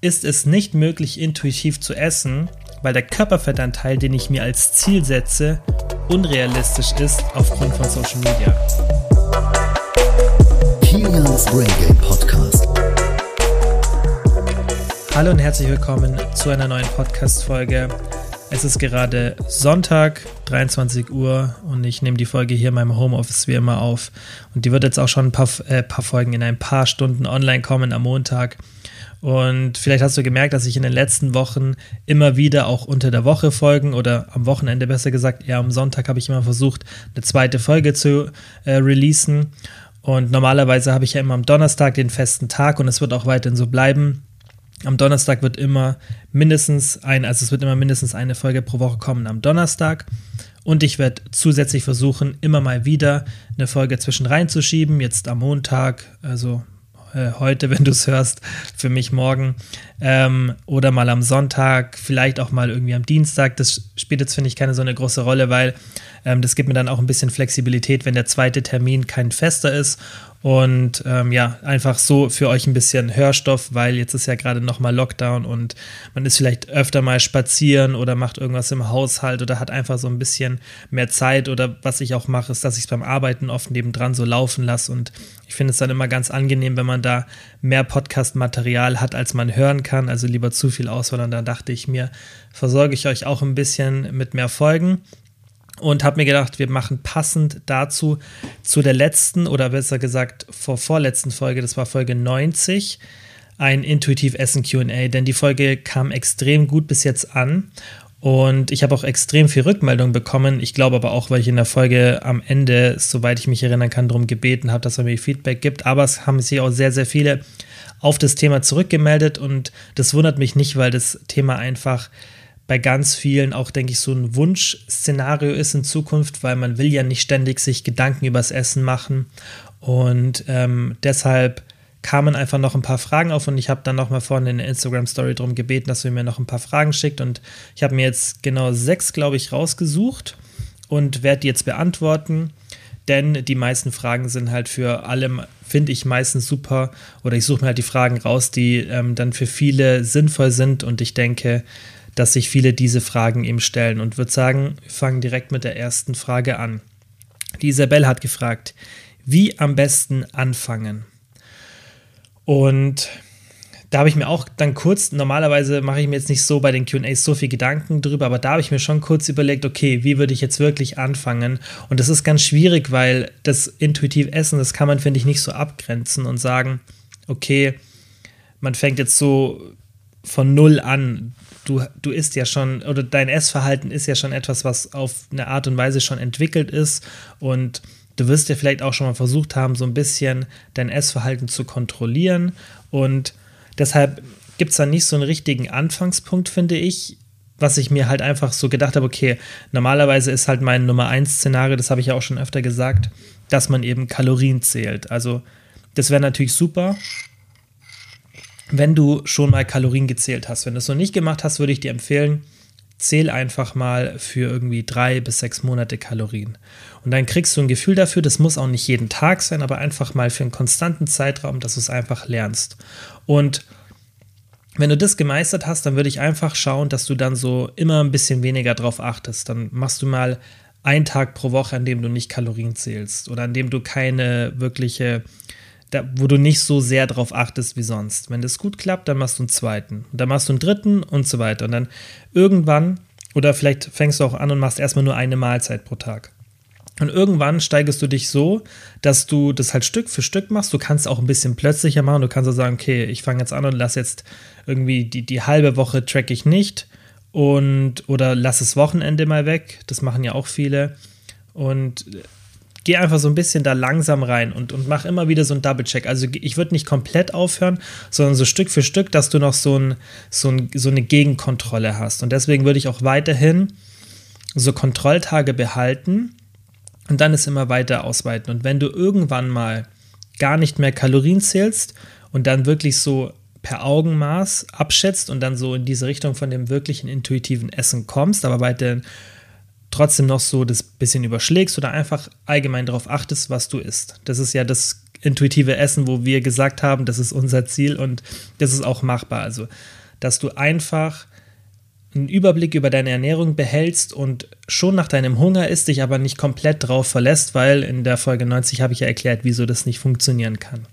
ist es nicht möglich, intuitiv zu essen, weil der Körperfettanteil, den ich mir als Ziel setze, unrealistisch ist aufgrund von Social Media. Kilians Brain Game Podcast. Hallo und herzlich willkommen zu einer neuen Podcast-Folge. Es ist gerade Sonntag, 23 Uhr und ich nehme die Folge hier in meinem Homeoffice wie immer auf. Und die wird jetzt auch schon ein paar, äh, paar Folgen in ein paar Stunden online kommen am Montag. Und vielleicht hast du gemerkt, dass ich in den letzten Wochen immer wieder auch unter der Woche Folgen oder am Wochenende besser gesagt, eher am Sonntag habe ich immer versucht, eine zweite Folge zu äh, releasen. Und normalerweise habe ich ja immer am Donnerstag den festen Tag und es wird auch weiterhin so bleiben. Am Donnerstag wird immer mindestens ein, also es wird immer mindestens eine Folge pro Woche kommen am Donnerstag. Und ich werde zusätzlich versuchen, immer mal wieder eine Folge zwischen reinzuschieben. Jetzt am Montag, also äh, heute, wenn du es hörst, für mich morgen. Ähm, oder mal am Sonntag, vielleicht auch mal irgendwie am Dienstag. Das spielt jetzt, finde ich, keine so eine große Rolle, weil ähm, das gibt mir dann auch ein bisschen Flexibilität, wenn der zweite Termin kein fester ist und ähm, ja, einfach so für euch ein bisschen Hörstoff, weil jetzt ist ja gerade nochmal Lockdown und man ist vielleicht öfter mal spazieren oder macht irgendwas im Haushalt oder hat einfach so ein bisschen mehr Zeit. Oder was ich auch mache, ist, dass ich es beim Arbeiten oft nebendran so laufen lasse. Und ich finde es dann immer ganz angenehm, wenn man da mehr Podcast-Material hat, als man hören kann. Also lieber zu viel Auswahl. Und da dachte ich mir, versorge ich euch auch ein bisschen mit mehr Folgen und habe mir gedacht, wir machen passend dazu zu der letzten oder besser gesagt vor vorletzten Folge, das war Folge 90, ein Intuitiv Essen QA, denn die Folge kam extrem gut bis jetzt an und ich habe auch extrem viel Rückmeldung bekommen. Ich glaube aber auch, weil ich in der Folge am Ende, soweit ich mich erinnern kann, darum gebeten habe, dass er mir Feedback gibt. Aber es haben sich auch sehr, sehr viele auf das Thema zurückgemeldet und das wundert mich nicht, weil das Thema einfach bei ganz vielen auch, denke ich, so ein Wunschszenario ist in Zukunft, weil man will ja nicht ständig sich Gedanken übers Essen machen. Und ähm, deshalb kamen einfach noch ein paar Fragen auf und ich habe dann noch mal vorhin in der Instagram-Story darum gebeten, dass ihr mir noch ein paar Fragen schickt. Und ich habe mir jetzt genau sechs, glaube ich, rausgesucht und werde die jetzt beantworten. Denn die meisten Fragen sind halt für alle, finde ich meistens super. Oder ich suche mir halt die Fragen raus, die ähm, dann für viele sinnvoll sind. Und ich denke, dass sich viele diese Fragen eben stellen und würde sagen, wir fangen direkt mit der ersten Frage an. Die Isabel hat gefragt, wie am besten anfangen? Und da habe ich mir auch dann kurz, normalerweise mache ich mir jetzt nicht so bei den QAs so viel Gedanken drüber, aber da habe ich mir schon kurz überlegt, okay, wie würde ich jetzt wirklich anfangen? Und das ist ganz schwierig, weil das intuitiv Essen, das kann man, finde ich, nicht so abgrenzen und sagen, okay, man fängt jetzt so von null an du, du isst ja schon, oder dein Essverhalten ist ja schon etwas, was auf eine Art und Weise schon entwickelt ist. Und du wirst ja vielleicht auch schon mal versucht haben, so ein bisschen dein Essverhalten zu kontrollieren. Und deshalb gibt es da nicht so einen richtigen Anfangspunkt, finde ich, was ich mir halt einfach so gedacht habe, okay, normalerweise ist halt mein Nummer 1 Szenario, das habe ich ja auch schon öfter gesagt, dass man eben Kalorien zählt. Also das wäre natürlich super, wenn du schon mal Kalorien gezählt hast. Wenn du es noch nicht gemacht hast, würde ich dir empfehlen, zähl einfach mal für irgendwie drei bis sechs Monate Kalorien. Und dann kriegst du ein Gefühl dafür, das muss auch nicht jeden Tag sein, aber einfach mal für einen konstanten Zeitraum, dass du es einfach lernst. Und wenn du das gemeistert hast, dann würde ich einfach schauen, dass du dann so immer ein bisschen weniger drauf achtest. Dann machst du mal einen Tag pro Woche, an dem du nicht Kalorien zählst oder an dem du keine wirkliche da, wo du nicht so sehr drauf achtest wie sonst. Wenn das gut klappt, dann machst du einen zweiten. Und dann machst du einen dritten und so weiter. Und dann irgendwann, oder vielleicht fängst du auch an und machst erstmal nur eine Mahlzeit pro Tag. Und irgendwann steigerst du dich so, dass du das halt Stück für Stück machst. Du kannst auch ein bisschen plötzlicher machen. Du kannst auch sagen, okay, ich fange jetzt an und lass jetzt irgendwie die, die halbe Woche track ich nicht. Und oder lass das Wochenende mal weg. Das machen ja auch viele. Und geh einfach so ein bisschen da langsam rein und, und mach immer wieder so einen Double-Check. Also ich würde nicht komplett aufhören, sondern so Stück für Stück, dass du noch so, ein, so, ein, so eine Gegenkontrolle hast. Und deswegen würde ich auch weiterhin so Kontrolltage behalten und dann es immer weiter ausweiten. Und wenn du irgendwann mal gar nicht mehr Kalorien zählst und dann wirklich so per Augenmaß abschätzt und dann so in diese Richtung von dem wirklichen intuitiven Essen kommst, aber weiterhin trotzdem noch so das bisschen überschlägst oder einfach allgemein darauf achtest, was du isst. Das ist ja das intuitive Essen, wo wir gesagt haben, das ist unser Ziel und das ist auch machbar. Also, dass du einfach einen Überblick über deine Ernährung behältst und schon nach deinem Hunger isst, dich aber nicht komplett drauf verlässt, weil in der Folge 90 habe ich ja erklärt, wieso das nicht funktionieren kann.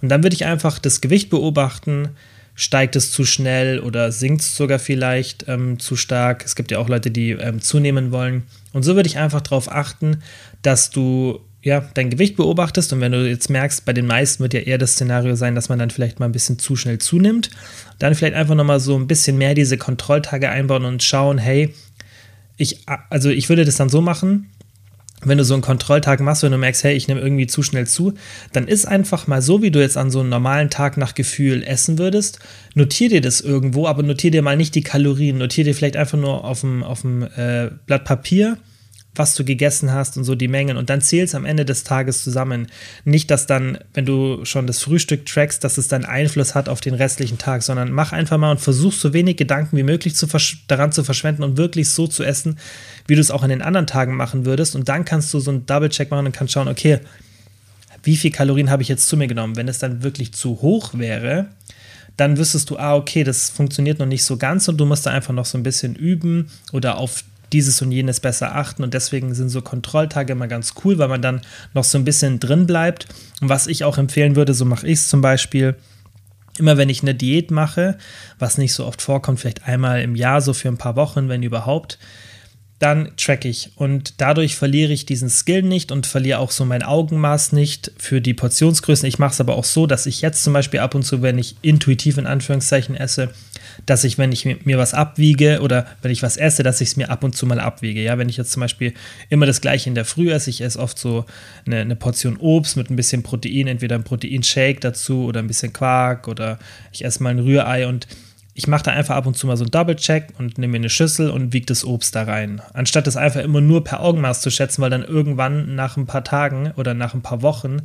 Und dann würde ich einfach das Gewicht beobachten, steigt es zu schnell oder sinkt es sogar vielleicht ähm, zu stark. Es gibt ja auch Leute, die ähm, zunehmen wollen. Und so würde ich einfach darauf achten, dass du ja, dein Gewicht beobachtest und wenn du jetzt merkst, bei den meisten wird ja eher das Szenario sein, dass man dann vielleicht mal ein bisschen zu schnell zunimmt, dann vielleicht einfach nochmal so ein bisschen mehr diese Kontrolltage einbauen und schauen, hey, ich, also ich würde das dann so machen, wenn du so einen Kontrolltag machst, wenn du merkst, hey, ich nehme irgendwie zu schnell zu, dann ist einfach mal so, wie du jetzt an so einem normalen Tag nach Gefühl essen würdest. Notier dir das irgendwo, aber notier dir mal nicht die Kalorien. Notier dir vielleicht einfach nur auf dem, auf dem äh, Blatt Papier, was du gegessen hast und so die Mengen. Und dann zählst am Ende des Tages zusammen. Nicht, dass dann, wenn du schon das Frühstück trackst, dass es dann Einfluss hat auf den restlichen Tag, sondern mach einfach mal und versuch so wenig Gedanken wie möglich zu daran zu verschwenden und wirklich so zu essen, wie du es auch an den anderen Tagen machen würdest. Und dann kannst du so einen Double-Check machen und kannst schauen, okay, wie viel Kalorien habe ich jetzt zu mir genommen? Wenn es dann wirklich zu hoch wäre, dann wüsstest du, ah, okay, das funktioniert noch nicht so ganz und du musst da einfach noch so ein bisschen üben oder auf dieses und jenes besser achten und deswegen sind so Kontrolltage immer ganz cool, weil man dann noch so ein bisschen drin bleibt. Und was ich auch empfehlen würde, so mache ich es zum Beispiel, immer wenn ich eine Diät mache, was nicht so oft vorkommt, vielleicht einmal im Jahr, so für ein paar Wochen, wenn überhaupt, dann track ich und dadurch verliere ich diesen Skill nicht und verliere auch so mein Augenmaß nicht für die Portionsgrößen. Ich mache es aber auch so, dass ich jetzt zum Beispiel ab und zu, wenn ich intuitiv in Anführungszeichen esse, dass ich, wenn ich mir was abwiege oder wenn ich was esse, dass ich es mir ab und zu mal abwiege. Ja, wenn ich jetzt zum Beispiel immer das gleiche in der Früh esse, ich esse oft so eine, eine Portion Obst mit ein bisschen Protein, entweder ein Proteinshake dazu oder ein bisschen Quark oder ich esse mal ein Rührei und ich mache da einfach ab und zu mal so einen Double-Check und nehme mir eine Schüssel und wiege das Obst da rein. Anstatt das einfach immer nur per Augenmaß zu schätzen, weil dann irgendwann nach ein paar Tagen oder nach ein paar Wochen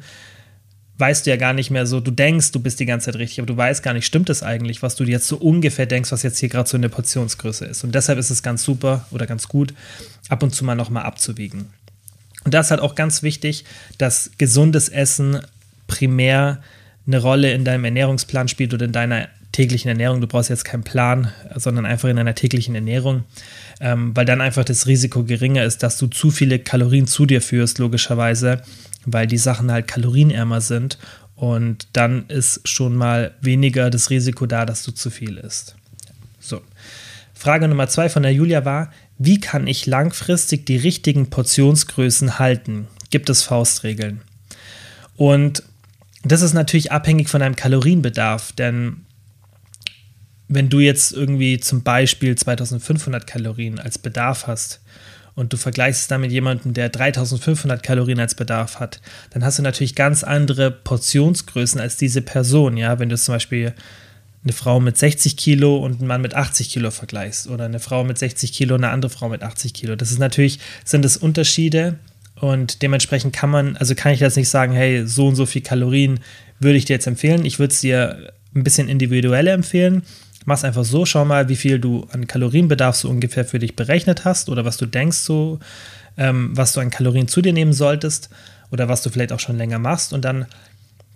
weißt du ja gar nicht mehr so, du denkst, du bist die ganze Zeit richtig, aber du weißt gar nicht, stimmt es eigentlich, was du jetzt so ungefähr denkst, was jetzt hier gerade so eine Portionsgröße ist. Und deshalb ist es ganz super oder ganz gut, ab und zu mal nochmal abzuwiegen. Und da ist halt auch ganz wichtig, dass gesundes Essen primär eine Rolle in deinem Ernährungsplan spielt oder in deiner täglichen Ernährung. Du brauchst jetzt keinen Plan, sondern einfach in einer täglichen Ernährung, ähm, weil dann einfach das Risiko geringer ist, dass du zu viele Kalorien zu dir führst, logischerweise, weil die Sachen halt kalorienärmer sind. Und dann ist schon mal weniger das Risiko da, dass du zu viel isst. So. Frage Nummer zwei von der Julia war: Wie kann ich langfristig die richtigen Portionsgrößen halten? Gibt es Faustregeln? Und das ist natürlich abhängig von deinem Kalorienbedarf, denn wenn du jetzt irgendwie zum Beispiel 2500 Kalorien als Bedarf hast und du vergleichst es dann mit jemandem, der 3500 Kalorien als Bedarf hat, dann hast du natürlich ganz andere Portionsgrößen als diese Person. Ja, wenn du zum Beispiel eine Frau mit 60 Kilo und einen Mann mit 80 Kilo vergleichst oder eine Frau mit 60 Kilo und eine andere Frau mit 80 Kilo. Das ist natürlich, sind es Unterschiede und dementsprechend kann man, also kann ich jetzt nicht sagen, hey, so und so viel Kalorien würde ich dir jetzt empfehlen. Ich würde es dir ein bisschen individueller empfehlen Mach's einfach so, schau mal, wie viel du an Kalorienbedarf so ungefähr für dich berechnet hast oder was du denkst, so, ähm, was du an Kalorien zu dir nehmen solltest oder was du vielleicht auch schon länger machst und dann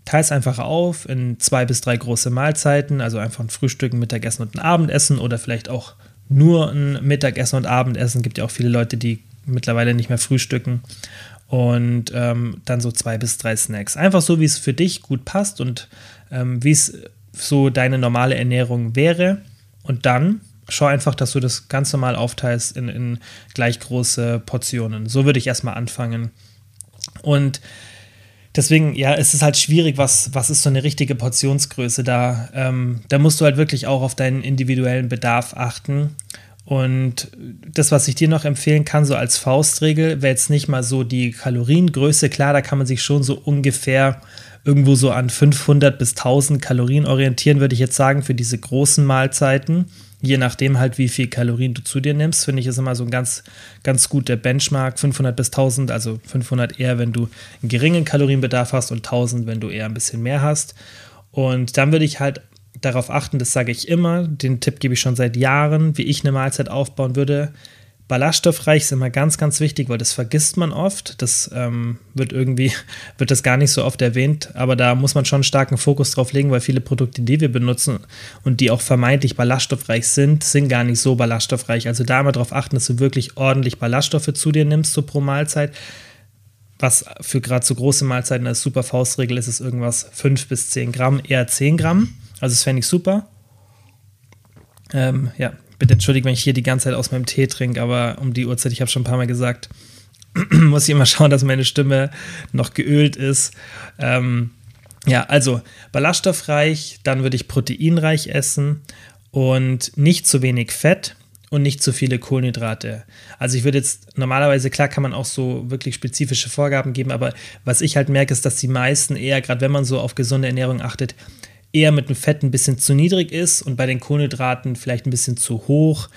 teils einfach auf in zwei bis drei große Mahlzeiten, also einfach ein Frühstück, ein Mittagessen und ein Abendessen oder vielleicht auch nur ein Mittagessen und Abendessen. Gibt ja auch viele Leute, die mittlerweile nicht mehr frühstücken. Und ähm, dann so zwei bis drei Snacks. Einfach so, wie es für dich gut passt und ähm, wie es so deine normale Ernährung wäre. Und dann schau einfach, dass du das ganz normal aufteilst in, in gleich große Portionen. So würde ich erstmal anfangen. Und deswegen, ja, es ist halt schwierig, was, was ist so eine richtige Portionsgröße da. Ähm, da musst du halt wirklich auch auf deinen individuellen Bedarf achten. Und das, was ich dir noch empfehlen kann, so als Faustregel, wäre jetzt nicht mal so die Kaloriengröße. Klar, da kann man sich schon so ungefähr irgendwo so an 500 bis 1000 Kalorien orientieren, würde ich jetzt sagen, für diese großen Mahlzeiten. Je nachdem halt, wie viel Kalorien du zu dir nimmst, finde ich ist immer so ein ganz, ganz guter Benchmark. 500 bis 1000, also 500 eher, wenn du einen geringen Kalorienbedarf hast und 1000, wenn du eher ein bisschen mehr hast. Und dann würde ich halt darauf achten, das sage ich immer, den Tipp gebe ich schon seit Jahren, wie ich eine Mahlzeit aufbauen würde. Ballaststoffreich ist immer ganz, ganz wichtig, weil das vergisst man oft. Das ähm, wird irgendwie, wird das gar nicht so oft erwähnt, aber da muss man schon einen starken Fokus drauf legen, weil viele Produkte, die wir benutzen und die auch vermeintlich ballaststoffreich sind, sind gar nicht so ballaststoffreich. Also da immer darauf achten, dass du wirklich ordentlich Ballaststoffe zu dir nimmst, so pro Mahlzeit. Was für gerade so große Mahlzeiten als super Faustregel ist, ist irgendwas 5 bis 10 Gramm, eher 10 Gramm. Also das fände ich super. Ähm, ja, bitte entschuldigt, wenn ich hier die ganze Zeit aus meinem Tee trinke, aber um die Uhrzeit, ich habe schon ein paar Mal gesagt, muss ich immer schauen, dass meine Stimme noch geölt ist. Ähm, ja, also ballaststoffreich, dann würde ich proteinreich essen und nicht zu wenig Fett und nicht zu viele Kohlenhydrate. Also ich würde jetzt normalerweise, klar kann man auch so wirklich spezifische Vorgaben geben, aber was ich halt merke, ist, dass die meisten eher, gerade wenn man so auf gesunde Ernährung achtet, eher mit dem Fett ein bisschen zu niedrig ist und bei den Kohlenhydraten vielleicht ein bisschen zu hoch.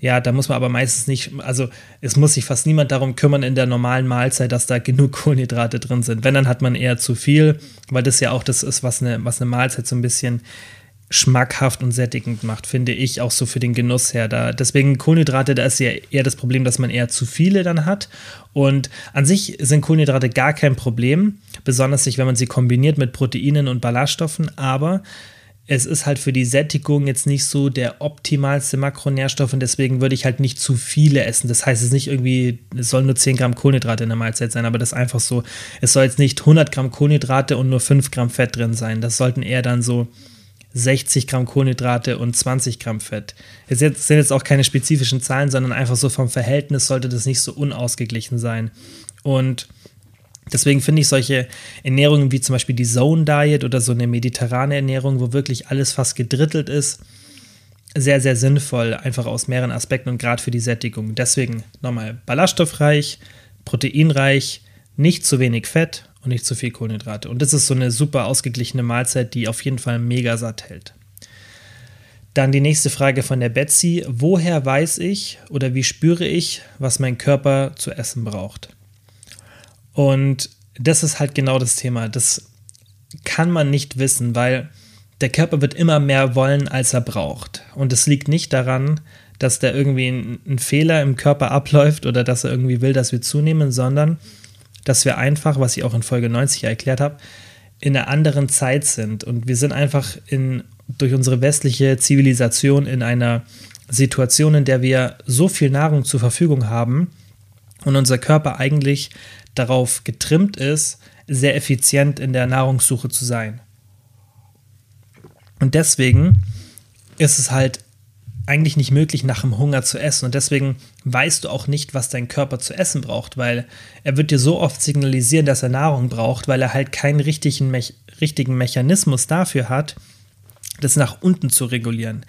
Ja, da muss man aber meistens nicht, also es muss sich fast niemand darum kümmern in der normalen Mahlzeit, dass da genug Kohlenhydrate drin sind. Wenn, dann hat man eher zu viel, weil das ja auch das ist, was eine, was eine Mahlzeit so ein bisschen schmackhaft und sättigend macht, finde ich, auch so für den Genuss her. Da, deswegen Kohlenhydrate, da ist ja eher das Problem, dass man eher zu viele dann hat. Und an sich sind Kohlenhydrate gar kein Problem, besonders nicht, wenn man sie kombiniert mit Proteinen und Ballaststoffen, aber es ist halt für die Sättigung jetzt nicht so der optimalste Makronährstoff und deswegen würde ich halt nicht zu viele essen. Das heißt, es ist nicht irgendwie, es soll nur 10 Gramm Kohlenhydrate in der Mahlzeit sein, aber das ist einfach so, es soll jetzt nicht 100 Gramm Kohlenhydrate und nur 5 Gramm Fett drin sein. Das sollten eher dann so 60 Gramm Kohlenhydrate und 20 Gramm Fett. Es sind jetzt auch keine spezifischen Zahlen, sondern einfach so vom Verhältnis sollte das nicht so unausgeglichen sein. Und deswegen finde ich solche Ernährungen wie zum Beispiel die Zone Diet oder so eine mediterrane Ernährung, wo wirklich alles fast gedrittelt ist, sehr, sehr sinnvoll, einfach aus mehreren Aspekten und gerade für die Sättigung. Deswegen nochmal ballaststoffreich, proteinreich, nicht zu wenig Fett und nicht zu viel Kohlenhydrate. Und das ist so eine super ausgeglichene Mahlzeit, die auf jeden Fall mega satt hält. Dann die nächste Frage von der Betsy. Woher weiß ich oder wie spüre ich, was mein Körper zu essen braucht? Und das ist halt genau das Thema. Das kann man nicht wissen, weil der Körper wird immer mehr wollen, als er braucht. Und es liegt nicht daran, dass da irgendwie ein, ein Fehler im Körper abläuft oder dass er irgendwie will, dass wir zunehmen, sondern dass wir einfach, was ich auch in Folge 90 erklärt habe, in einer anderen Zeit sind. Und wir sind einfach in, durch unsere westliche Zivilisation in einer Situation, in der wir so viel Nahrung zur Verfügung haben und unser Körper eigentlich darauf getrimmt ist, sehr effizient in der Nahrungssuche zu sein. Und deswegen ist es halt eigentlich nicht möglich, nach dem Hunger zu essen. Und deswegen weißt du auch nicht, was dein Körper zu essen braucht, weil er wird dir so oft signalisieren, dass er Nahrung braucht, weil er halt keinen richtigen, Me richtigen Mechanismus dafür hat, das nach unten zu regulieren.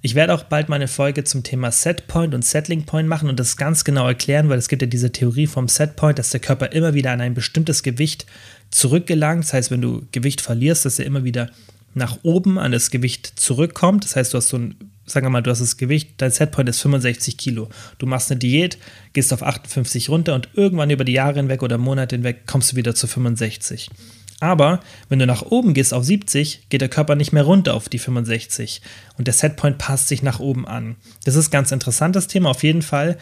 Ich werde auch bald mal eine Folge zum Thema Setpoint und Settling Point machen und das ganz genau erklären, weil es gibt ja diese Theorie vom Setpoint, dass der Körper immer wieder an ein bestimmtes Gewicht zurückgelangt. Das heißt, wenn du Gewicht verlierst, dass er immer wieder nach oben an das Gewicht zurückkommt. Das heißt, du hast so ein sagen wir mal, du hast das Gewicht, dein Setpoint ist 65 Kilo. Du machst eine Diät, gehst auf 58 runter und irgendwann über die Jahre hinweg oder Monate hinweg kommst du wieder zu 65. Aber wenn du nach oben gehst auf 70, geht der Körper nicht mehr runter auf die 65 und der Setpoint passt sich nach oben an. Das ist ein ganz interessantes Thema auf jeden Fall.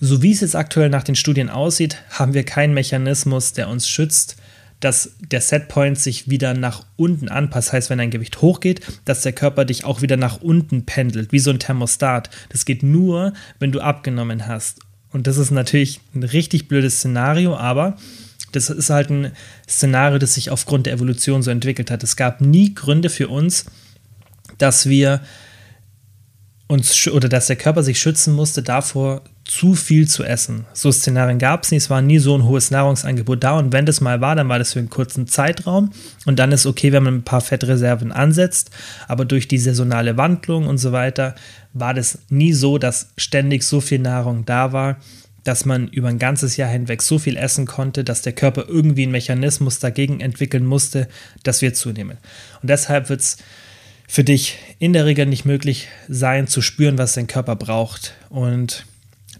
So wie es jetzt aktuell nach den Studien aussieht, haben wir keinen Mechanismus, der uns schützt, dass der Setpoint sich wieder nach unten anpasst. Heißt, wenn dein Gewicht hochgeht, dass der Körper dich auch wieder nach unten pendelt, wie so ein Thermostat. Das geht nur, wenn du abgenommen hast. Und das ist natürlich ein richtig blödes Szenario, aber das ist halt ein Szenario, das sich aufgrund der Evolution so entwickelt hat. Es gab nie Gründe für uns, dass wir uns oder dass der Körper sich schützen musste davor, zu viel zu essen. So Szenarien gab es nicht, es war nie so ein hohes Nahrungsangebot da und wenn das mal war, dann war das für einen kurzen Zeitraum und dann ist okay, wenn man ein paar Fettreserven ansetzt, aber durch die saisonale Wandlung und so weiter war das nie so, dass ständig so viel Nahrung da war, dass man über ein ganzes Jahr hinweg so viel essen konnte, dass der Körper irgendwie einen Mechanismus dagegen entwickeln musste, dass wir zunehmen. Und deshalb wird es für dich in der Regel nicht möglich sein, zu spüren, was dein Körper braucht. Und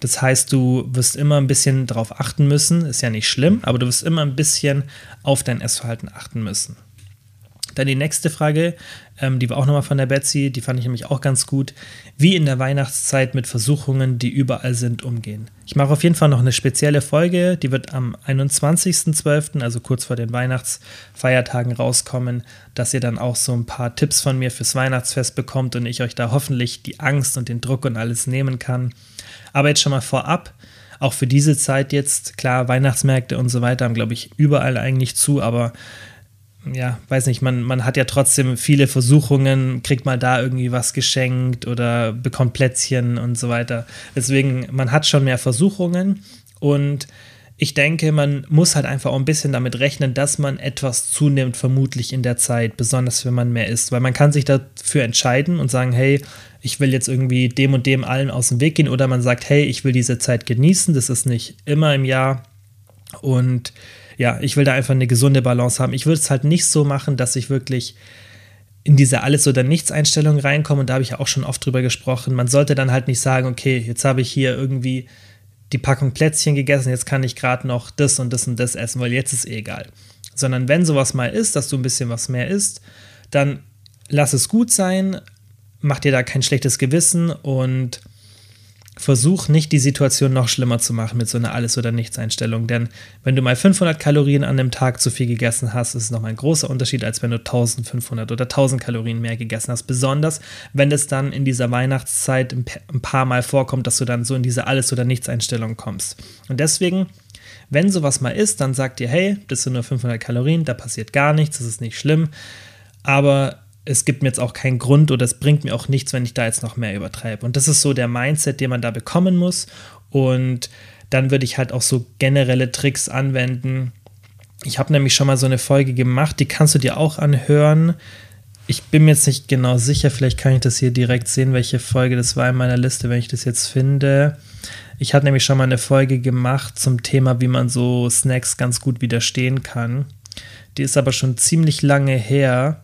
das heißt, du wirst immer ein bisschen darauf achten müssen, ist ja nicht schlimm, aber du wirst immer ein bisschen auf dein Essverhalten achten müssen. Dann die nächste Frage, ähm, die war auch nochmal von der Betsy, die fand ich nämlich auch ganz gut. Wie in der Weihnachtszeit mit Versuchungen, die überall sind, umgehen. Ich mache auf jeden Fall noch eine spezielle Folge, die wird am 21.12., also kurz vor den Weihnachtsfeiertagen rauskommen, dass ihr dann auch so ein paar Tipps von mir fürs Weihnachtsfest bekommt und ich euch da hoffentlich die Angst und den Druck und alles nehmen kann. Aber jetzt schon mal vorab, auch für diese Zeit jetzt, klar, Weihnachtsmärkte und so weiter haben, glaube ich, überall eigentlich zu, aber ja, weiß nicht, man, man hat ja trotzdem viele Versuchungen, kriegt mal da irgendwie was geschenkt oder bekommt Plätzchen und so weiter. Deswegen, man hat schon mehr Versuchungen und ich denke, man muss halt einfach auch ein bisschen damit rechnen, dass man etwas zunimmt, vermutlich in der Zeit, besonders wenn man mehr isst. Weil man kann sich dafür entscheiden und sagen, hey, ich will jetzt irgendwie dem und dem allen aus dem Weg gehen. Oder man sagt, hey, ich will diese Zeit genießen. Das ist nicht immer im Jahr. Und ja, ich will da einfach eine gesunde Balance haben. Ich würde es halt nicht so machen, dass ich wirklich in diese Alles- oder Nichts-Einstellung reinkomme. Und da habe ich ja auch schon oft drüber gesprochen. Man sollte dann halt nicht sagen, okay, jetzt habe ich hier irgendwie die Packung Plätzchen gegessen, jetzt kann ich gerade noch das und das und das essen, weil jetzt ist eh egal. Sondern wenn sowas mal ist, dass du ein bisschen was mehr isst, dann lass es gut sein, mach dir da kein schlechtes Gewissen und versuch nicht die Situation noch schlimmer zu machen mit so einer Alles- oder Nichts-Einstellung. Denn wenn du mal 500 Kalorien an einem Tag zu viel gegessen hast, ist es nochmal ein großer Unterschied, als wenn du 1500 oder 1000 Kalorien mehr gegessen hast. Besonders, wenn es dann in dieser Weihnachtszeit ein paar Mal vorkommt, dass du dann so in diese Alles- oder Nichts-Einstellung kommst. Und deswegen, wenn sowas mal ist, dann sag dir, hey, das sind nur 500 Kalorien, da passiert gar nichts, das ist nicht schlimm. Aber es gibt mir jetzt auch keinen Grund oder es bringt mir auch nichts, wenn ich da jetzt noch mehr übertreibe. Und das ist so der Mindset, den man da bekommen muss. Und dann würde ich halt auch so generelle Tricks anwenden. Ich habe nämlich schon mal so eine Folge gemacht, die kannst du dir auch anhören. Ich bin mir jetzt nicht genau sicher, vielleicht kann ich das hier direkt sehen, welche Folge das war in meiner Liste, wenn ich das jetzt finde. Ich hatte nämlich schon mal eine Folge gemacht zum Thema, wie man so Snacks ganz gut widerstehen kann. Die ist aber schon ziemlich lange her.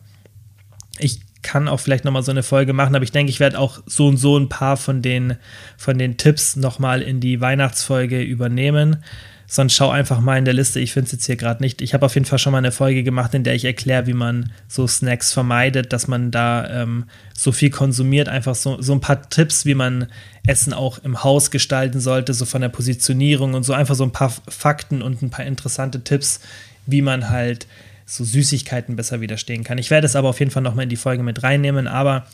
Ich kann auch vielleicht nochmal so eine Folge machen, aber ich denke, ich werde auch so und so ein paar von den, von den Tipps nochmal in die Weihnachtsfolge übernehmen. Sonst schau einfach mal in der Liste, ich finde es jetzt hier gerade nicht. Ich habe auf jeden Fall schon mal eine Folge gemacht, in der ich erkläre, wie man so Snacks vermeidet, dass man da ähm, so viel konsumiert. Einfach so, so ein paar Tipps, wie man Essen auch im Haus gestalten sollte, so von der Positionierung und so einfach so ein paar Fakten und ein paar interessante Tipps, wie man halt so Süßigkeiten besser widerstehen kann. Ich werde es aber auf jeden Fall nochmal in die Folge mit reinnehmen, aber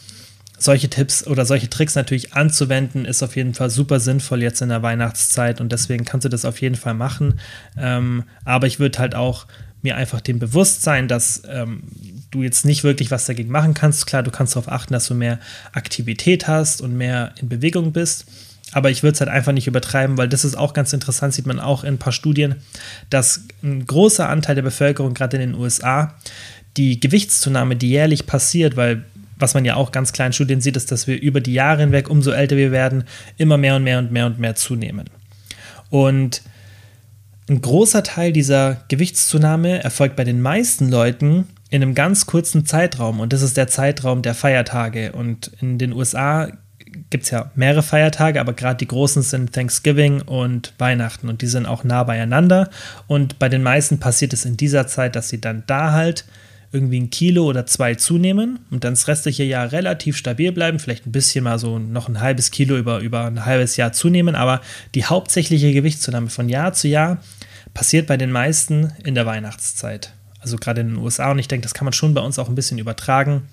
solche Tipps oder solche Tricks natürlich anzuwenden, ist auf jeden Fall super sinnvoll jetzt in der Weihnachtszeit und deswegen kannst du das auf jeden Fall machen. Ähm, aber ich würde halt auch mir einfach dem bewusst sein, dass ähm, du jetzt nicht wirklich was dagegen machen kannst. Klar, du kannst darauf achten, dass du mehr Aktivität hast und mehr in Bewegung bist. Aber ich würde es halt einfach nicht übertreiben, weil das ist auch ganz interessant, sieht man auch in ein paar Studien, dass ein großer Anteil der Bevölkerung, gerade in den USA, die Gewichtszunahme, die jährlich passiert, weil was man ja auch ganz in Studien sieht, ist, dass wir über die Jahre hinweg, umso älter wir werden, immer mehr und mehr und mehr und mehr zunehmen. Und ein großer Teil dieser Gewichtszunahme erfolgt bei den meisten Leuten in einem ganz kurzen Zeitraum und das ist der Zeitraum der Feiertage. Und in den USA gibt es ja mehrere Feiertage, aber gerade die großen sind Thanksgiving und Weihnachten und die sind auch nah beieinander. Und bei den meisten passiert es in dieser Zeit, dass sie dann da halt irgendwie ein Kilo oder zwei zunehmen und dann das restliche Jahr relativ stabil bleiben, vielleicht ein bisschen mal so noch ein halbes Kilo über, über ein halbes Jahr zunehmen, aber die hauptsächliche Gewichtszunahme von Jahr zu Jahr passiert bei den meisten in der Weihnachtszeit. Also gerade in den USA und ich denke, das kann man schon bei uns auch ein bisschen übertragen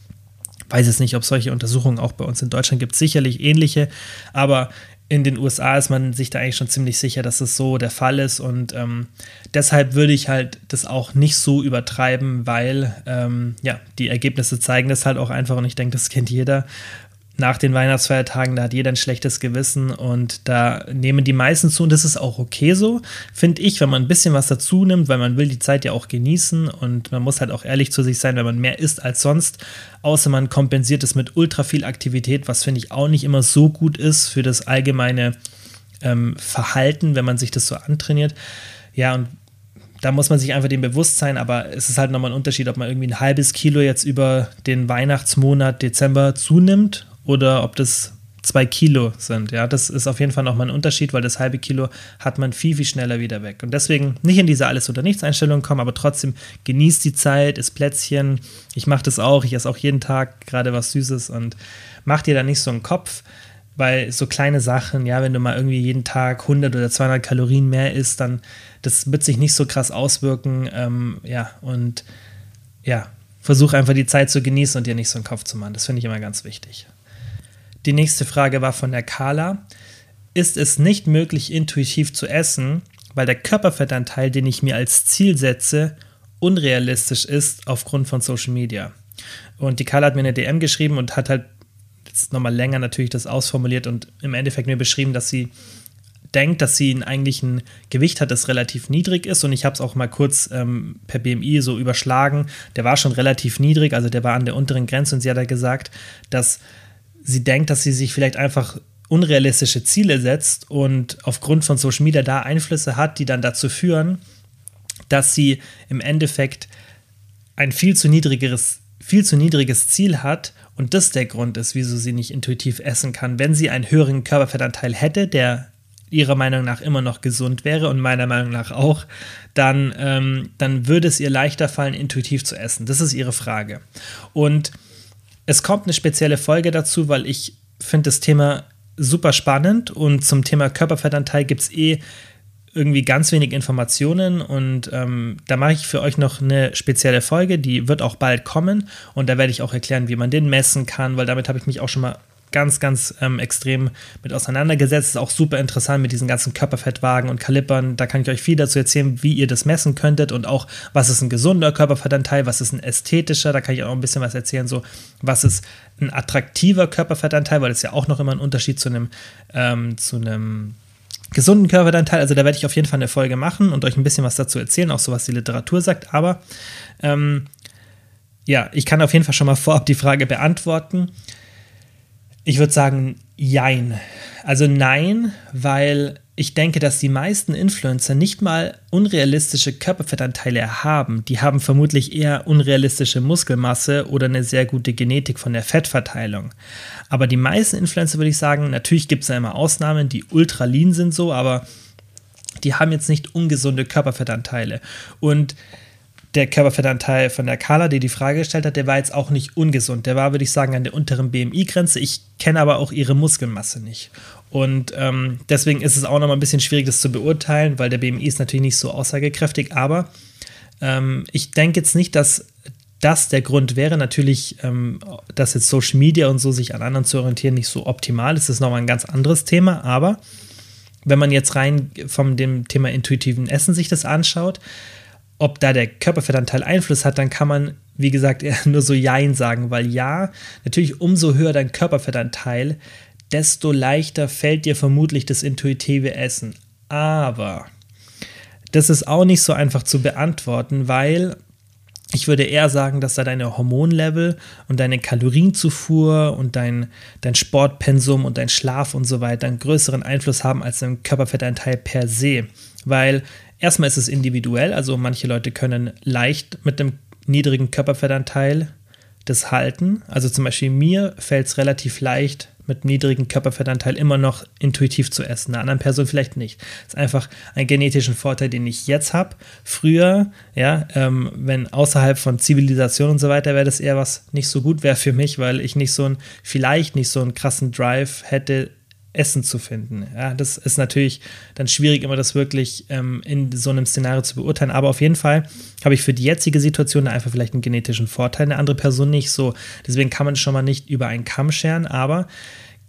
weiß es nicht, ob solche Untersuchungen auch bei uns in Deutschland gibt, sicherlich ähnliche, aber in den USA ist man sich da eigentlich schon ziemlich sicher, dass es so der Fall ist. Und ähm, deshalb würde ich halt das auch nicht so übertreiben, weil ähm, ja, die Ergebnisse zeigen das halt auch einfach. Und ich denke, das kennt jeder nach den Weihnachtsfeiertagen, da hat jeder ein schlechtes Gewissen und da nehmen die meisten zu und das ist auch okay so, finde ich, wenn man ein bisschen was dazu nimmt, weil man will die Zeit ja auch genießen und man muss halt auch ehrlich zu sich sein, wenn man mehr isst als sonst, außer man kompensiert es mit ultra viel Aktivität, was finde ich auch nicht immer so gut ist für das allgemeine ähm, Verhalten, wenn man sich das so antrainiert. Ja, und da muss man sich einfach dem bewusst sein, aber es ist halt nochmal ein Unterschied, ob man irgendwie ein halbes Kilo jetzt über den Weihnachtsmonat Dezember zunimmt oder ob das zwei Kilo sind. Ja, das ist auf jeden Fall nochmal ein Unterschied, weil das halbe Kilo hat man viel, viel schneller wieder weg. Und deswegen nicht in diese Alles- oder Nichts-Einstellung kommen, aber trotzdem genießt die Zeit, isst Plätzchen. Ich mache das auch, ich esse auch jeden Tag gerade was Süßes und mach dir da nicht so einen Kopf, weil so kleine Sachen, ja, wenn du mal irgendwie jeden Tag 100 oder 200 Kalorien mehr isst, dann das wird sich nicht so krass auswirken. Ähm, ja, und ja, versuch einfach die Zeit zu genießen und dir nicht so einen Kopf zu machen. Das finde ich immer ganz wichtig. Die nächste Frage war von der Carla. Ist es nicht möglich, intuitiv zu essen, weil der Körperfettanteil, den ich mir als Ziel setze, unrealistisch ist aufgrund von Social Media? Und die Carla hat mir eine DM geschrieben und hat halt jetzt nochmal länger natürlich das ausformuliert und im Endeffekt mir beschrieben, dass sie denkt, dass sie eigentlich ein Gewicht hat, das relativ niedrig ist. Und ich habe es auch mal kurz ähm, per BMI so überschlagen. Der war schon relativ niedrig, also der war an der unteren Grenze. Und sie hat ja gesagt, dass sie denkt, dass sie sich vielleicht einfach unrealistische Ziele setzt und aufgrund von Social Media da Einflüsse hat, die dann dazu führen, dass sie im Endeffekt ein viel zu niedrigeres, viel zu niedriges Ziel hat und das der Grund ist, wieso sie nicht intuitiv essen kann. Wenn sie einen höheren Körperfettanteil hätte, der ihrer Meinung nach immer noch gesund wäre und meiner Meinung nach auch, dann, ähm, dann würde es ihr leichter fallen, intuitiv zu essen. Das ist ihre Frage. Und es kommt eine spezielle Folge dazu, weil ich finde das Thema super spannend und zum Thema Körperfettanteil gibt es eh irgendwie ganz wenig Informationen und ähm, da mache ich für euch noch eine spezielle Folge, die wird auch bald kommen und da werde ich auch erklären, wie man den messen kann, weil damit habe ich mich auch schon mal ganz, ganz ähm, extrem mit auseinandergesetzt. Ist auch super interessant mit diesen ganzen Körperfettwagen und Kalippern. Da kann ich euch viel dazu erzählen, wie ihr das messen könntet und auch, was ist ein gesunder Körperfettanteil, was ist ein ästhetischer. Da kann ich auch ein bisschen was erzählen, so was ist ein attraktiver Körperfettanteil, weil das ja auch noch immer ein Unterschied zu einem, ähm, zu einem gesunden Körperfettanteil. Also da werde ich auf jeden Fall eine Folge machen und euch ein bisschen was dazu erzählen, auch so was die Literatur sagt. Aber ähm, ja, ich kann auf jeden Fall schon mal vorab die Frage beantworten. Ich würde sagen, jein. Also nein, weil ich denke, dass die meisten Influencer nicht mal unrealistische Körperfettanteile haben. Die haben vermutlich eher unrealistische Muskelmasse oder eine sehr gute Genetik von der Fettverteilung. Aber die meisten Influencer würde ich sagen, natürlich gibt es ja immer Ausnahmen, die ultra lean sind so, aber die haben jetzt nicht ungesunde Körperfettanteile. Und der Körperfettanteil von der Carla, die die Frage gestellt hat, der war jetzt auch nicht ungesund. Der war, würde ich sagen, an der unteren BMI-Grenze. Ich kenne aber auch ihre Muskelmasse nicht. Und ähm, deswegen ist es auch noch mal ein bisschen schwierig, das zu beurteilen, weil der BMI ist natürlich nicht so aussagekräftig. Aber ähm, ich denke jetzt nicht, dass das der Grund wäre. Natürlich, ähm, dass jetzt Social Media und so sich an anderen zu orientieren nicht so optimal ist, ist nochmal ein ganz anderes Thema. Aber wenn man jetzt rein von dem Thema intuitiven Essen sich das anschaut, ob da der Körperfettanteil Einfluss hat, dann kann man, wie gesagt, eher nur so Jein sagen, weil ja, natürlich umso höher dein Körperfettanteil, desto leichter fällt dir vermutlich das intuitive Essen. Aber das ist auch nicht so einfach zu beantworten, weil ich würde eher sagen, dass da deine Hormonlevel und deine Kalorienzufuhr und dein, dein Sportpensum und dein Schlaf und so weiter einen größeren Einfluss haben als dein Körperfettanteil per se. Weil Erstmal ist es individuell, also manche Leute können leicht mit dem niedrigen Körperfettanteil das halten. Also zum Beispiel mir fällt es relativ leicht, mit niedrigem Körperfettanteil immer noch intuitiv zu essen. Einer anderen Person vielleicht nicht. Das ist einfach ein genetischen Vorteil, den ich jetzt habe. Früher, ja, ähm, wenn außerhalb von Zivilisation und so weiter wäre das eher was nicht so gut wäre für mich, weil ich nicht so ein, vielleicht nicht so einen krassen Drive hätte, Essen zu finden. Ja, das ist natürlich dann schwierig, immer das wirklich ähm, in so einem Szenario zu beurteilen. Aber auf jeden Fall habe ich für die jetzige Situation einfach vielleicht einen genetischen Vorteil, eine andere Person nicht so. Deswegen kann man schon mal nicht über einen Kamm scheren. Aber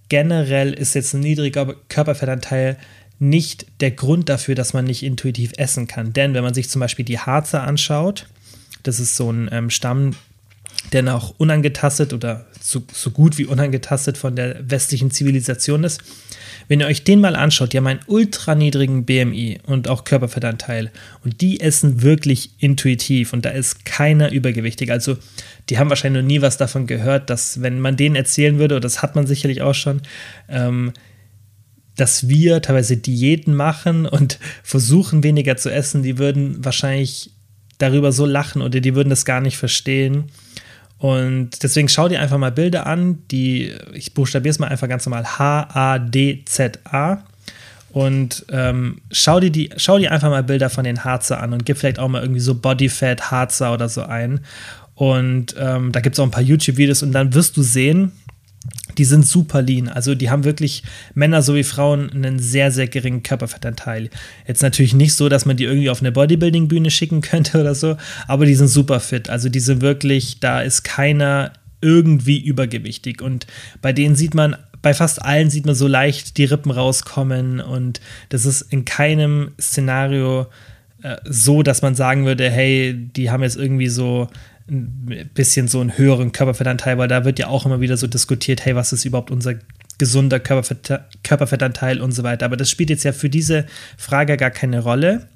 generell ist jetzt ein niedriger Körperfettanteil nicht der Grund dafür, dass man nicht intuitiv essen kann. Denn wenn man sich zum Beispiel die Harzer anschaut, das ist so ein ähm, Stamm, der noch unangetastet oder so, so gut wie unangetastet von der westlichen Zivilisation ist. Wenn ihr euch den mal anschaut, die haben einen ultra niedrigen BMI und auch Körperfettanteil und die essen wirklich intuitiv und da ist keiner übergewichtig. Also die haben wahrscheinlich noch nie was davon gehört, dass wenn man denen erzählen würde, und das hat man sicherlich auch schon, ähm, dass wir teilweise Diäten machen und versuchen weniger zu essen, die würden wahrscheinlich darüber so lachen oder die würden das gar nicht verstehen. Und deswegen schau dir einfach mal Bilder an, die, ich buchstabiere es mal einfach ganz normal, H-A-D-Z-A. Und ähm, schau, dir die, schau dir einfach mal Bilder von den Harzer an und gib vielleicht auch mal irgendwie so Bodyfat Harzer oder so ein. Und ähm, da gibt es auch ein paar YouTube-Videos und dann wirst du sehen, die sind super lean. Also die haben wirklich Männer sowie Frauen einen sehr, sehr geringen Körperfettanteil. Jetzt natürlich nicht so, dass man die irgendwie auf eine Bodybuilding-Bühne schicken könnte oder so, aber die sind super fit. Also die sind wirklich, da ist keiner irgendwie übergewichtig. Und bei denen sieht man, bei fast allen sieht man so leicht die Rippen rauskommen und das ist in keinem Szenario äh, so, dass man sagen würde, hey, die haben jetzt irgendwie so ein bisschen so einen höheren Körperfettanteil, weil da wird ja auch immer wieder so diskutiert, hey, was ist überhaupt unser gesunder Körperfett, Körperfettanteil und so weiter. Aber das spielt jetzt ja für diese Frage gar keine Rolle.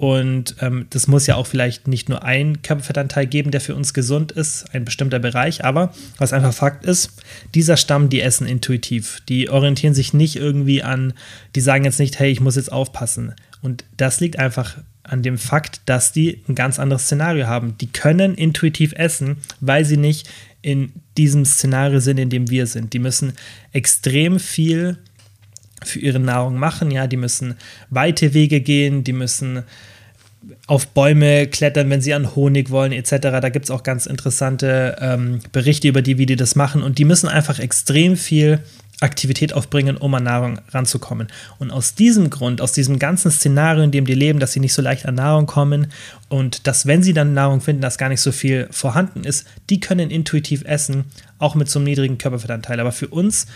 Und ähm, das muss ja auch vielleicht nicht nur ein Körperfettanteil geben, der für uns gesund ist, ein bestimmter Bereich. Aber was einfach Fakt ist, dieser Stamm, die essen intuitiv. Die orientieren sich nicht irgendwie an, die sagen jetzt nicht, hey, ich muss jetzt aufpassen. Und das liegt einfach an dem Fakt, dass die ein ganz anderes Szenario haben. Die können intuitiv essen, weil sie nicht in diesem Szenario sind, in dem wir sind. Die müssen extrem viel für ihre Nahrung machen, ja, die müssen weite Wege gehen, die müssen auf Bäume klettern, wenn sie an Honig wollen, etc. Da gibt es auch ganz interessante ähm, Berichte über die, wie die das machen. Und die müssen einfach extrem viel Aktivität aufbringen, um an Nahrung ranzukommen. Und aus diesem Grund, aus diesem ganzen Szenario, in dem die leben, dass sie nicht so leicht an Nahrung kommen und dass, wenn sie dann Nahrung finden, dass gar nicht so viel vorhanden ist, die können intuitiv essen, auch mit so einem niedrigen Körperfettanteil. Aber für uns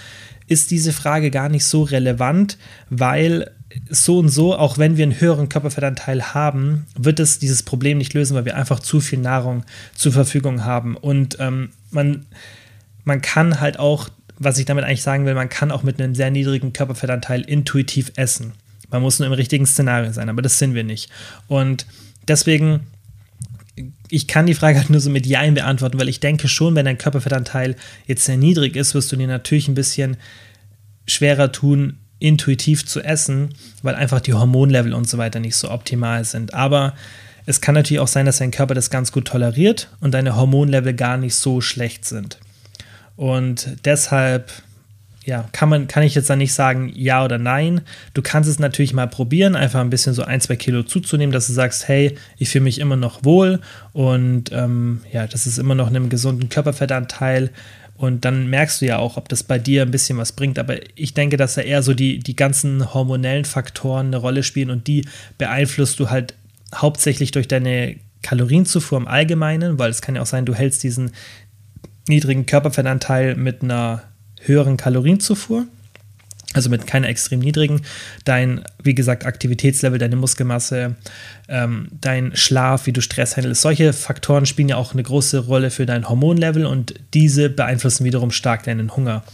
ist diese Frage gar nicht so relevant, weil so und so, auch wenn wir einen höheren Körperfettanteil haben, wird es dieses Problem nicht lösen, weil wir einfach zu viel Nahrung zur Verfügung haben. Und ähm, man, man kann halt auch was ich damit eigentlich sagen will, man kann auch mit einem sehr niedrigen Körperfettanteil intuitiv essen. Man muss nur im richtigen Szenario sein, aber das sind wir nicht. Und deswegen, ich kann die Frage halt nur so mit Ja beantworten, weil ich denke schon, wenn dein Körperfettanteil jetzt sehr niedrig ist, wirst du dir natürlich ein bisschen schwerer tun, intuitiv zu essen, weil einfach die Hormonlevel und so weiter nicht so optimal sind. Aber es kann natürlich auch sein, dass dein Körper das ganz gut toleriert und deine Hormonlevel gar nicht so schlecht sind. Und deshalb, ja, kann man, kann ich jetzt dann nicht sagen ja oder nein. Du kannst es natürlich mal probieren, einfach ein bisschen so ein, zwei Kilo zuzunehmen, dass du sagst, hey, ich fühle mich immer noch wohl und ähm, ja, das ist immer noch einem gesunden Körperfettanteil. Und dann merkst du ja auch, ob das bei dir ein bisschen was bringt. Aber ich denke, dass da eher so die, die ganzen hormonellen Faktoren eine Rolle spielen und die beeinflusst du halt hauptsächlich durch deine Kalorienzufuhr im Allgemeinen, weil es kann ja auch sein, du hältst diesen, niedrigen Körperfettanteil mit einer höheren Kalorienzufuhr, also mit keiner extrem niedrigen, dein, wie gesagt, Aktivitätslevel, deine Muskelmasse, ähm, dein Schlaf, wie du Stress handelst, solche Faktoren spielen ja auch eine große Rolle für dein Hormonlevel und diese beeinflussen wiederum stark deinen Hunger.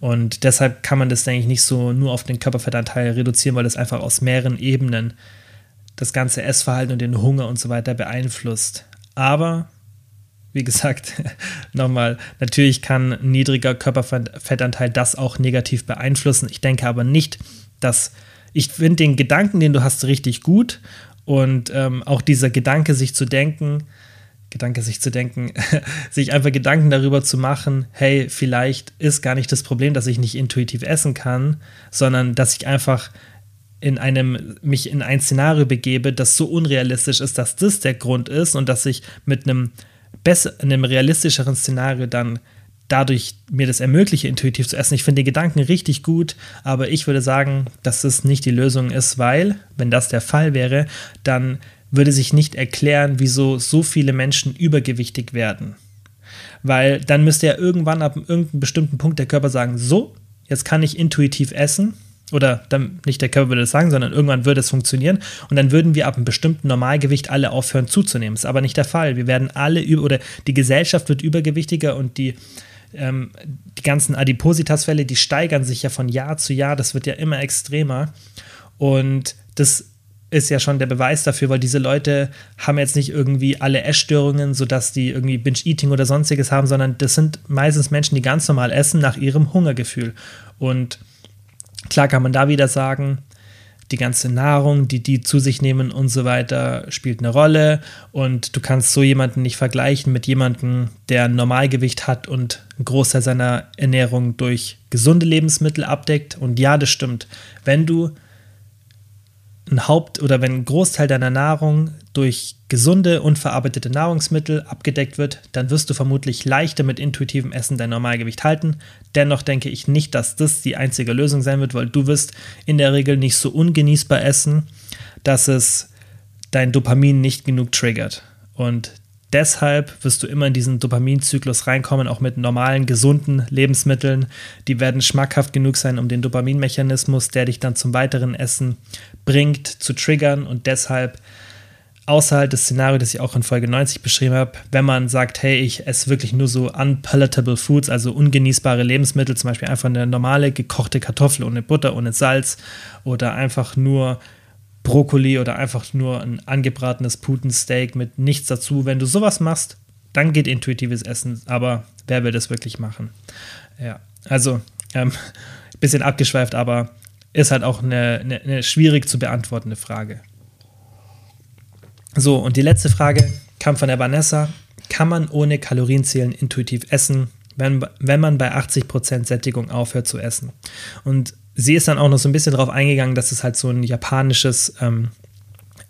Und deshalb kann man das, denke ich, nicht so nur auf den Körperfettanteil reduzieren, weil das einfach aus mehreren Ebenen das ganze Essverhalten und den Hunger und so weiter beeinflusst. Aber wie gesagt, nochmal, natürlich kann niedriger Körperfettanteil das auch negativ beeinflussen. Ich denke aber nicht, dass ich finde den Gedanken, den du hast, richtig gut. Und ähm, auch dieser Gedanke, sich zu denken, Gedanke, sich zu denken, sich einfach Gedanken darüber zu machen, hey, vielleicht ist gar nicht das Problem, dass ich nicht intuitiv essen kann, sondern dass ich einfach in einem, mich in ein Szenario begebe, das so unrealistisch ist, dass das der Grund ist und dass ich mit einem besser, in einem realistischeren Szenario dann dadurch mir das ermögliche, intuitiv zu essen. Ich finde den Gedanken richtig gut, aber ich würde sagen, dass es nicht die Lösung ist, weil, wenn das der Fall wäre, dann würde sich nicht erklären, wieso so viele Menschen übergewichtig werden. Weil dann müsste ja irgendwann ab irgendeinem bestimmten Punkt der Körper sagen, so, jetzt kann ich intuitiv essen oder dann nicht der Körper würde es sagen, sondern irgendwann würde es funktionieren und dann würden wir ab einem bestimmten Normalgewicht alle aufhören zuzunehmen. Das ist aber nicht der Fall. Wir werden alle über oder die Gesellschaft wird übergewichtiger und die ähm, die ganzen Adipositas-Fälle, die steigern sich ja von Jahr zu Jahr. Das wird ja immer extremer und das ist ja schon der Beweis dafür, weil diese Leute haben jetzt nicht irgendwie alle Essstörungen, sodass die irgendwie Binge-Eating oder sonstiges haben, sondern das sind meistens Menschen, die ganz normal essen nach ihrem Hungergefühl und Klar kann man da wieder sagen, die ganze Nahrung, die die zu sich nehmen und so weiter, spielt eine Rolle. Und du kannst so jemanden nicht vergleichen mit jemandem, der ein Normalgewicht hat und einen Großteil seiner Ernährung durch gesunde Lebensmittel abdeckt. Und ja, das stimmt. Wenn du ein Haupt- oder wenn ein Großteil deiner Nahrung durch gesunde, unverarbeitete Nahrungsmittel abgedeckt wird, dann wirst du vermutlich leichter mit intuitivem Essen dein Normalgewicht halten. Dennoch denke ich nicht, dass das die einzige Lösung sein wird, weil du wirst in der Regel nicht so ungenießbar essen, dass es dein Dopamin nicht genug triggert. Und deshalb wirst du immer in diesen Dopaminzyklus reinkommen, auch mit normalen, gesunden Lebensmitteln. Die werden schmackhaft genug sein, um den Dopaminmechanismus, der dich dann zum weiteren Essen bringt, zu triggern. Und deshalb außerhalb des Szenarios, das ich auch in Folge 90 beschrieben habe, wenn man sagt, hey, ich esse wirklich nur so unpalatable Foods, also ungenießbare Lebensmittel, zum Beispiel einfach eine normale gekochte Kartoffel ohne Butter, ohne Salz oder einfach nur Brokkoli oder einfach nur ein angebratenes Putensteak mit nichts dazu. Wenn du sowas machst, dann geht intuitives Essen. Aber wer will das wirklich machen? Ja, also ähm, bisschen abgeschweift, aber ist halt auch eine, eine, eine schwierig zu beantwortende Frage. So, und die letzte Frage kam von der Vanessa. Kann man ohne Kalorienzählen intuitiv essen, wenn, wenn man bei 80% Sättigung aufhört zu essen? Und sie ist dann auch noch so ein bisschen darauf eingegangen, dass es halt so ein japanisches ähm,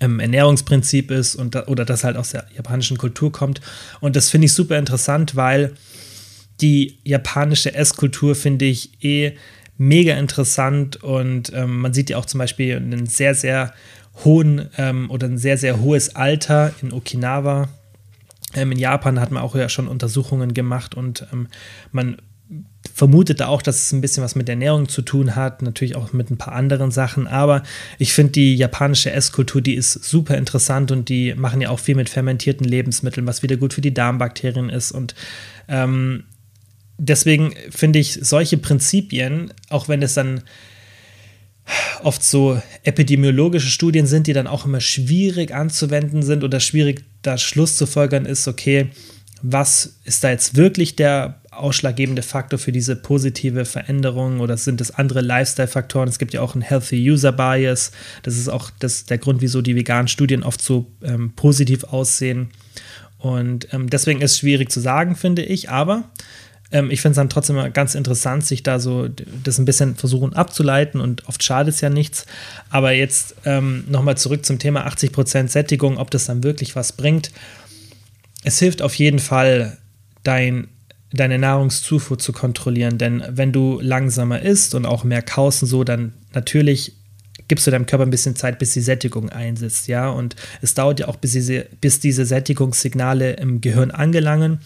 ähm, Ernährungsprinzip ist und da, oder das halt aus der japanischen Kultur kommt. Und das finde ich super interessant, weil die japanische Esskultur finde ich eh mega interessant und ähm, man sieht ja auch zum Beispiel einen sehr, sehr hohen ähm, oder ein sehr, sehr hohes Alter in Okinawa. Ähm, in Japan hat man auch ja schon Untersuchungen gemacht und ähm, man vermutete auch, dass es ein bisschen was mit Ernährung zu tun hat, natürlich auch mit ein paar anderen Sachen, aber ich finde die japanische Esskultur, die ist super interessant und die machen ja auch viel mit fermentierten Lebensmitteln, was wieder gut für die Darmbakterien ist und ähm, deswegen finde ich solche Prinzipien, auch wenn es dann oft so epidemiologische Studien sind, die dann auch immer schwierig anzuwenden sind oder schwierig da Schluss zu folgern ist, okay, was ist da jetzt wirklich der ausschlaggebende Faktor für diese positive Veränderung oder sind es andere Lifestyle-Faktoren? Es gibt ja auch einen Healthy User Bias. Das ist auch das, der Grund, wieso die veganen Studien oft so ähm, positiv aussehen. Und ähm, deswegen ist es schwierig zu sagen, finde ich. Aber ähm, ich finde es dann trotzdem ganz interessant, sich da so das ein bisschen versuchen abzuleiten und oft schadet es ja nichts. Aber jetzt ähm, nochmal zurück zum Thema 80% Sättigung, ob das dann wirklich was bringt. Es hilft auf jeden Fall, dein deine Nahrungszufuhr zu kontrollieren. Denn wenn du langsamer isst und auch mehr kaust und so, dann natürlich gibst du deinem Körper ein bisschen Zeit, bis die Sättigung einsetzt, ja. Und es dauert ja auch, bis diese, bis diese Sättigungssignale im Gehirn angelangen.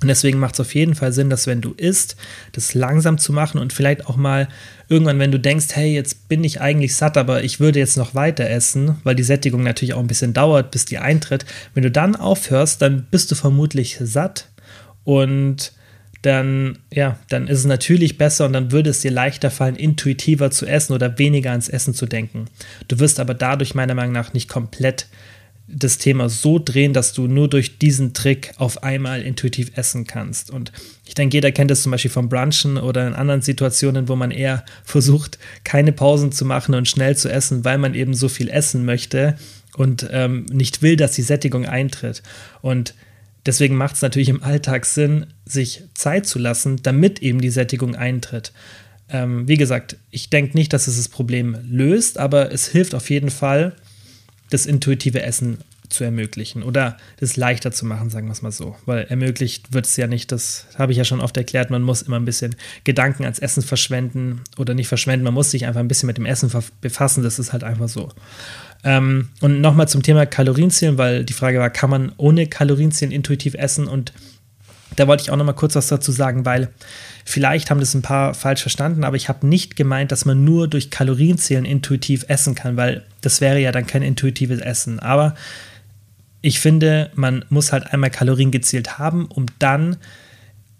Und deswegen macht es auf jeden Fall Sinn, dass wenn du isst, das langsam zu machen und vielleicht auch mal irgendwann, wenn du denkst, hey, jetzt bin ich eigentlich satt, aber ich würde jetzt noch weiter essen, weil die Sättigung natürlich auch ein bisschen dauert, bis die eintritt. Wenn du dann aufhörst, dann bist du vermutlich satt und dann, ja, dann ist es natürlich besser und dann würde es dir leichter fallen, intuitiver zu essen oder weniger ans Essen zu denken. Du wirst aber dadurch meiner Meinung nach nicht komplett das Thema so drehen, dass du nur durch diesen Trick auf einmal intuitiv essen kannst. Und ich denke, jeder kennt das zum Beispiel vom Brunchen oder in anderen Situationen, wo man eher versucht, keine Pausen zu machen und schnell zu essen, weil man eben so viel essen möchte und ähm, nicht will, dass die Sättigung eintritt. Und Deswegen macht es natürlich im Alltag Sinn, sich Zeit zu lassen, damit eben die Sättigung eintritt. Ähm, wie gesagt, ich denke nicht, dass es das Problem löst, aber es hilft auf jeden Fall, das intuitive Essen zu ermöglichen oder das leichter zu machen, sagen wir es mal so. Weil ermöglicht wird es ja nicht, das habe ich ja schon oft erklärt, man muss immer ein bisschen Gedanken ans Essen verschwenden oder nicht verschwenden, man muss sich einfach ein bisschen mit dem Essen befassen, das ist halt einfach so. Ähm, und nochmal zum Thema Kalorienzählen, weil die Frage war, kann man ohne Kalorienzählen intuitiv essen? Und da wollte ich auch nochmal kurz was dazu sagen, weil vielleicht haben das ein paar falsch verstanden, aber ich habe nicht gemeint, dass man nur durch Kalorienzählen intuitiv essen kann, weil das wäre ja dann kein intuitives Essen. Aber ich finde, man muss halt einmal Kalorien gezielt haben, um dann,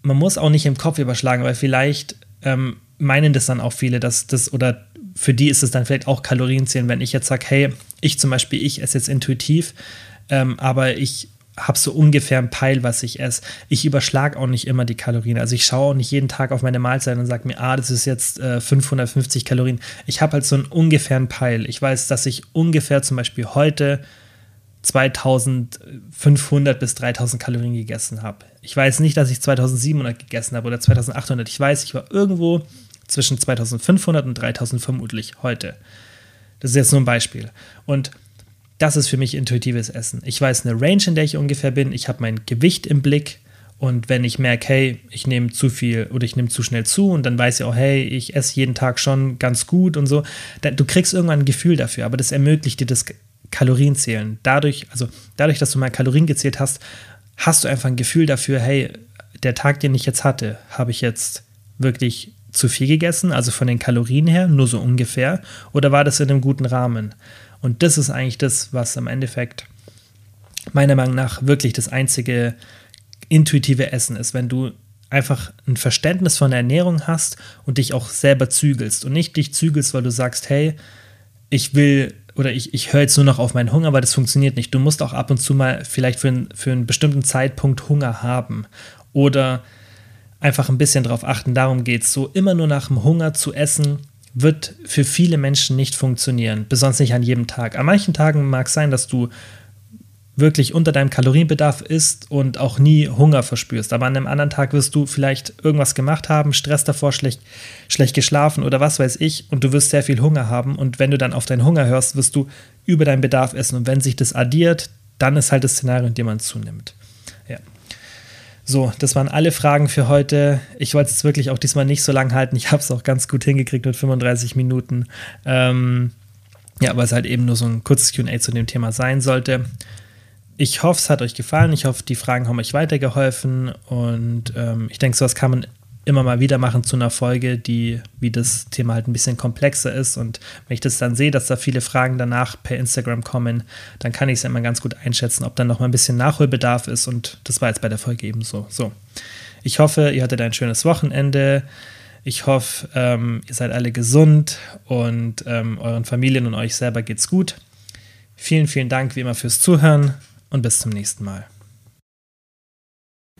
man muss auch nicht im Kopf überschlagen, weil vielleicht ähm, meinen das dann auch viele, dass das oder für die ist es dann vielleicht auch Kalorienzählen, wenn ich jetzt sage, hey, ich zum Beispiel, ich esse jetzt intuitiv, ähm, aber ich habe so ungefähr einen Peil, was ich esse. Ich überschlage auch nicht immer die Kalorien. Also ich schaue auch nicht jeden Tag auf meine Mahlzeit und sage mir, ah, das ist jetzt äh, 550 Kalorien. Ich habe halt so einen ungefähren Peil. Ich weiß, dass ich ungefähr zum Beispiel heute 2500 bis 3000 Kalorien gegessen habe. Ich weiß nicht, dass ich 2700 gegessen habe oder 2800. Ich weiß, ich war irgendwo zwischen 2500 und 3000 vermutlich heute. Das ist jetzt nur ein Beispiel. Und das ist für mich intuitives Essen. Ich weiß eine Range, in der ich ungefähr bin. Ich habe mein Gewicht im Blick. Und wenn ich merke, hey, ich nehme zu viel oder ich nehme zu schnell zu und dann weiß ich auch, hey, ich esse jeden Tag schon ganz gut und so, dann, du kriegst irgendwann ein Gefühl dafür, aber das ermöglicht dir das Kalorienzählen. Dadurch, also dadurch, dass du mal Kalorien gezählt hast, hast du einfach ein Gefühl dafür, hey, der Tag, den ich jetzt hatte, habe ich jetzt wirklich zu viel gegessen, also von den Kalorien her, nur so ungefähr, oder war das in einem guten Rahmen? Und das ist eigentlich das, was im Endeffekt meiner Meinung nach wirklich das einzige intuitive Essen ist, wenn du einfach ein Verständnis von der Ernährung hast und dich auch selber zügelst und nicht dich zügelst, weil du sagst, hey, ich will oder ich, ich höre jetzt nur noch auf meinen Hunger, weil das funktioniert nicht. Du musst auch ab und zu mal vielleicht für, ein, für einen bestimmten Zeitpunkt Hunger haben oder einfach ein bisschen darauf achten. Darum geht es. So immer nur nach dem Hunger zu essen, wird für viele Menschen nicht funktionieren, besonders nicht an jedem Tag. An manchen Tagen mag es sein, dass du wirklich unter deinem Kalorienbedarf isst und auch nie Hunger verspürst. Aber an einem anderen Tag wirst du vielleicht irgendwas gemacht haben, Stress davor, schlecht, schlecht geschlafen oder was weiß ich, und du wirst sehr viel Hunger haben. Und wenn du dann auf deinen Hunger hörst, wirst du über deinen Bedarf essen. Und wenn sich das addiert, dann ist halt das Szenario, in dem man zunimmt. So, das waren alle Fragen für heute. Ich wollte es wirklich auch diesmal nicht so lang halten. Ich habe es auch ganz gut hingekriegt mit 35 Minuten. Ähm, ja, weil es halt eben nur so ein kurzes QA zu dem Thema sein sollte. Ich hoffe, es hat euch gefallen. Ich hoffe, die Fragen haben euch weitergeholfen. Und ähm, ich denke, sowas kann man immer mal wieder machen zu einer Folge, die, wie das Thema halt ein bisschen komplexer ist. Und wenn ich das dann sehe, dass da viele Fragen danach per Instagram kommen, dann kann ich es immer ganz gut einschätzen, ob dann noch mal ein bisschen Nachholbedarf ist. Und das war jetzt bei der Folge eben so. So. Ich hoffe, ihr hattet ein schönes Wochenende. Ich hoffe, ähm, ihr seid alle gesund und ähm, euren Familien und euch selber geht's gut. Vielen, vielen Dank wie immer fürs Zuhören und bis zum nächsten Mal.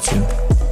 dafür.